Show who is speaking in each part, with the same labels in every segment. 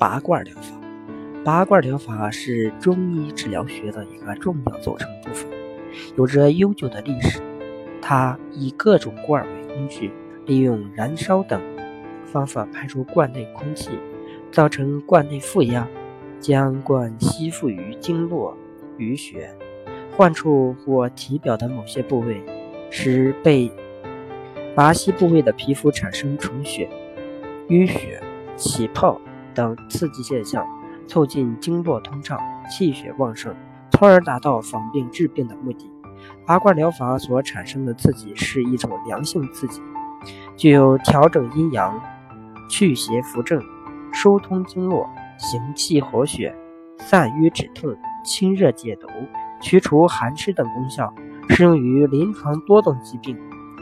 Speaker 1: 拔罐疗法，拔罐疗法是中医治疗学的一个重要组成部分，有着悠久的历史。它以各种罐为工具，利用燃烧等方法排出罐内空气，造成罐内负压，将罐吸附于经络、淤血、患处或体表的某些部位，使被拔吸部位的皮肤产生充血、淤血、起泡等刺激现象，促进经络通畅、气血旺盛，从而达到防病治病的目的。拔罐疗法所产生的刺激是一种良性刺激，具有调整阴阳、祛邪扶正、疏通经络、行气活血、散瘀止痛、清热解毒、驱除寒湿等功效，适用于临床多种疾病，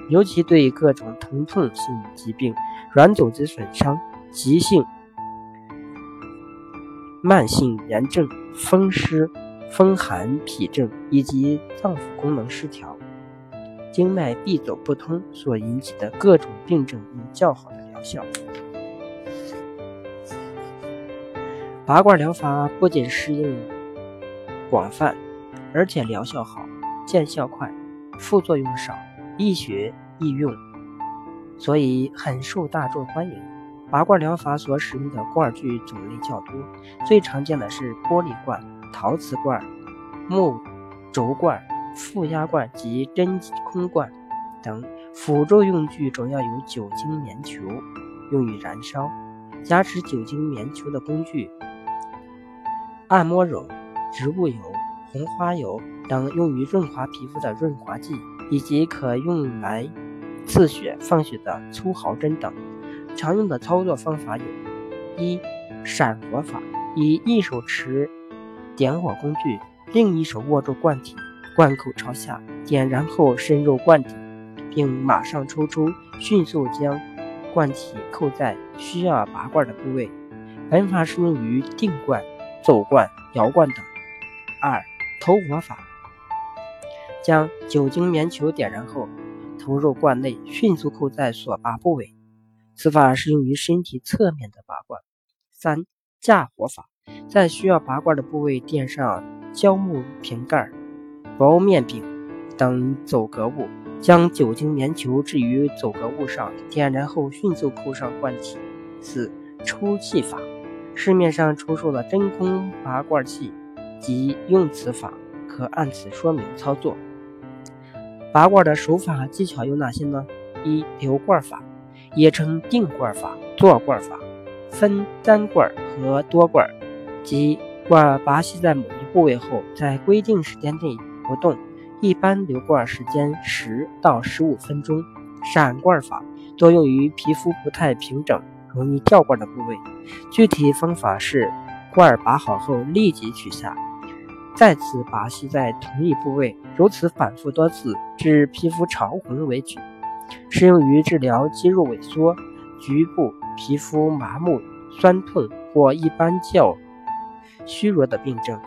Speaker 1: 尤其对各种疼痛性疾病、软组织损伤、急性、慢性炎症、风湿。风寒痞症以及脏腑功能失调、经脉闭走不通所引起的各种病症有较好的疗效。拔罐疗法不仅适应广泛，而且疗效好、见效快、副作用少、易学易用，所以很受大众欢迎。拔罐疗法所使用的罐具种类较多，最常见的是玻璃罐。陶瓷罐、木轴罐、负压罐及真空罐等辅助用具主要有酒精棉球，用于燃烧；加持酒精棉球的工具，按摩油、植物油、红花油等用于润滑皮肤的润滑剂，以及可用来刺血放血的粗毫针等。常用的操作方法有：一、闪火法，以一手持。点火工具，另一手握住罐体，罐口朝下，点燃后深入罐底，并马上抽出，迅速将罐体扣在需要拔罐的部位。本法适用于定罐、走罐、摇罐等。二、投火法，将酒精棉球点燃后，投入罐内，迅速扣在所拔部位。此法适用于身体侧面的拔罐。三、架火法。在需要拔罐的部位垫上胶木瓶盖、薄面饼等走格物，将酒精棉球置于走格物上，点燃后迅速扣上罐体。四、抽气法，市面上出售的真空拔罐器及用此法，可按此说明操作。拔罐的手法技巧有哪些呢？一、流罐法，也称定罐法、坐罐法，分单罐和多罐。即罐拔吸在某一部位后，在规定时间内不动，一般留罐时间十到十五分钟。闪罐法多用于皮肤不太平整、容易掉罐的部位。具体方法是：罐拔好后立即取下，再次拔吸在同一部位，如此反复多次，至皮肤潮红为止。适用于治疗肌肉萎缩、局部皮肤麻木、酸痛或一般较。虚弱的病症。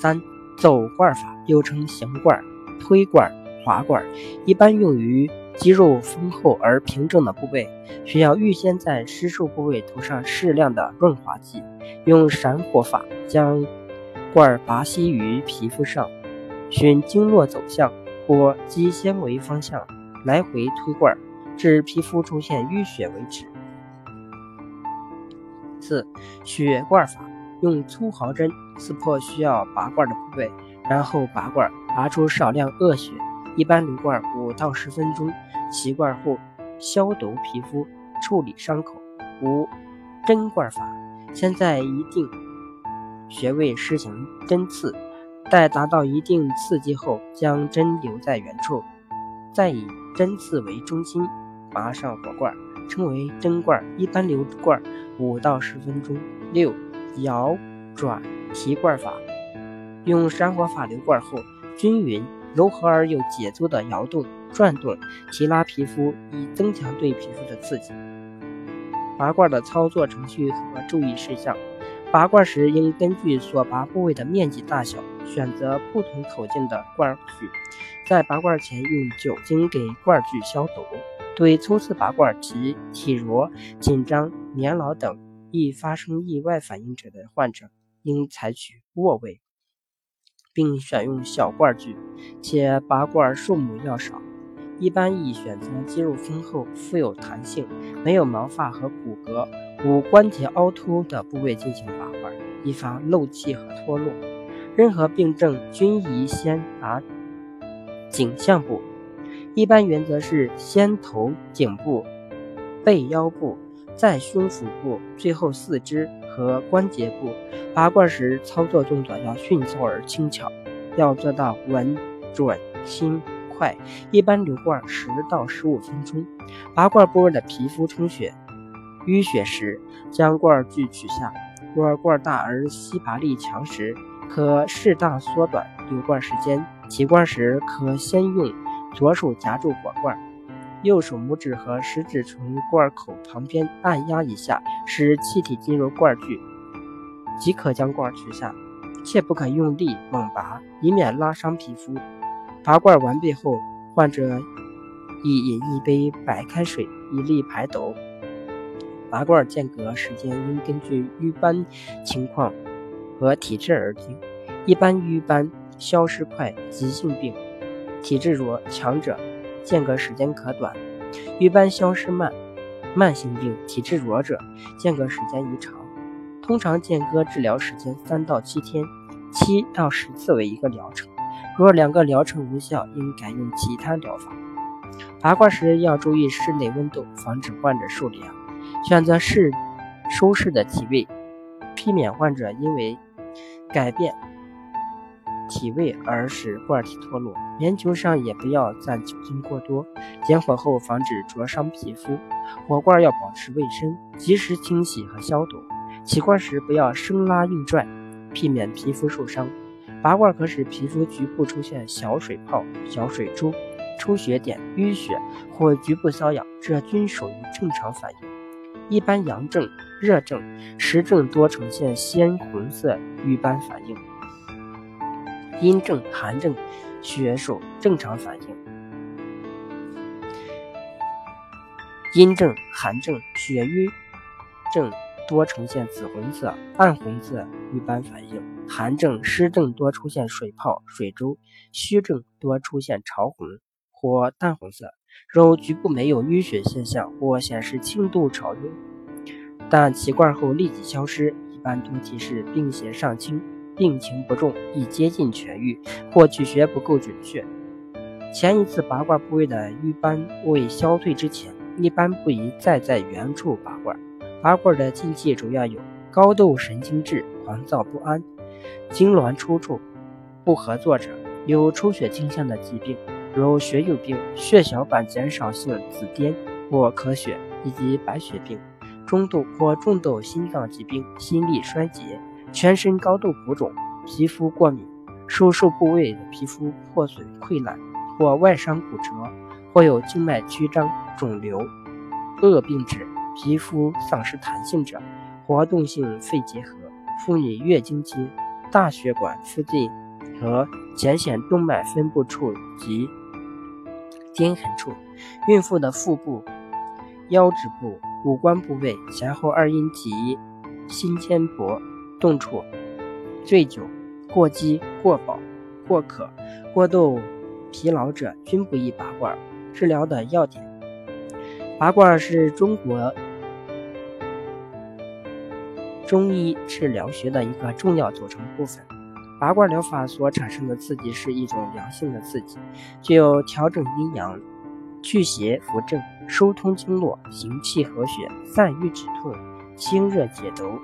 Speaker 1: 三走罐法又称行罐、推罐、滑罐，一般用于肌肉丰厚而平整的部位，需要预先在施术部位涂上适量的润滑剂，用闪火法将罐拔吸于皮肤上，循经络走向或肌纤维方向来回推罐，至皮肤出现淤血为止。四血罐法，用粗毫针刺破需要拔罐的部位，然后拔罐，拔出少量恶血，一般留罐五到十分钟。起罐后消毒皮肤，处理伤口。五针罐法，先在一定穴位施行针刺，待达到一定刺激后，将针留在原处，再以针刺为中心，拔上火罐。称为针罐，一般留罐五到十分钟。六摇转提罐法，用山火法留罐后，均匀、柔和而有节奏的摇动、转动、提拉皮肤，以增强对皮肤的刺激。拔罐的操作程序和注意事项：拔罐时应根据所拔部位的面积大小，选择不同口径的罐具，在拔罐前用酒精给罐具消毒。对初次拔罐及体弱、紧张、年老等易发生意外反应者的患者，应采取卧位，并选用小罐具，且拔罐数目要少。一般宜选择肌肉丰厚、富有弹性、没有毛发和骨骼、无关节凹凸的部位进行拔罐，以防漏气和脱落。任何病症均宜先拔颈项部。一般原则是先头颈部、背腰部，再胸腹部，最后四肢和关节部。拔罐时操作动作要迅速而轻巧，要做到稳、准、轻、快。一般留罐十到十五分钟。拔罐部位的皮肤充血、淤血时，将罐具取下。若罐大而吸拔力强时，可适当缩短留罐时间。提罐时可先用。左手夹住火罐，右手拇指和食指从罐口旁边按压一下，使气体进入罐具，即可将罐取下。切不可用力猛拔，以免拉伤皮肤。拔罐完毕后，患者宜饮一杯白开水，以利排毒。拔罐间隔时间应根据瘀斑情况和体质而定，一般瘀斑消失快，急性病。体质弱强者，间隔时间可短；瘀斑消失慢，慢性病体质弱者，间隔时间宜长。通常间隔治疗时间三到七天，七到十次为一个疗程。若两个疗程无效，应改用其他疗法。拔罐时要注意室内温度，防止患者受凉。选择适舒适的体位，避免患者因为改变。体位而使罐体脱落，棉球上也不要蘸酒精过多。点火后防止灼伤皮肤。火罐要保持卫生，及时清洗和消毒。起罐时不要生拉硬拽，避免皮肤受伤。拔罐可使皮肤局部出现小水泡、小水珠、出血点、淤血或局部瘙痒，这均属于正常反应。一般阳症、热症、实症多呈现鲜红色瘀斑反应。阴症、寒症，血属正常反应；阴症、寒症、血瘀症多呈现紫红色、暗红色瘀斑反应；寒症、湿症多出现水泡、水珠；虚症多出现潮红或淡红色。若局部没有淤血现象或显示轻度潮晕，但起罐后立即消失，一般多提示病邪尚轻。病情不重，已接近痊愈，或取穴不够准确。前一次拔罐部位的瘀斑未消退之前，一般不宜再在原处拔罐。拔罐的禁忌主要有高度神经质、狂躁不安、痉挛抽搐、不合作者、有出血倾向的疾病，如血友病、血小板减少性紫癜或咳血，以及白血病、中度或重度心脏疾病、心力衰竭。全身高度浮肿，皮肤过敏，手术部位的皮肤破损溃烂或外伤骨折，或有静脉曲张、肿瘤、恶病指皮肤丧失弹性者，活动性肺结核，妇女月经期大血管附近和浅显动脉分布处及碘痕处，孕妇的腹部、腰指部、五官部位前后二阴及心尖搏动处、醉酒、过饥、过饱、过渴、过度疲劳者均不宜拔罐。治疗的要点：拔罐是中国中医治疗学的一个重要组成部分。拔罐疗法所产生的刺激是一种良性的刺激，具有调整阴阳、祛邪扶正、疏通经络、行气和血、散瘀止痛、清热解毒。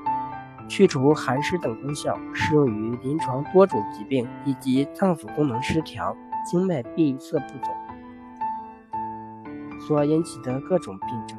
Speaker 1: 去除寒湿等功效，适用于临床多种疾病以及脏腑功能失调、经脉闭塞不走所引起的各种病症。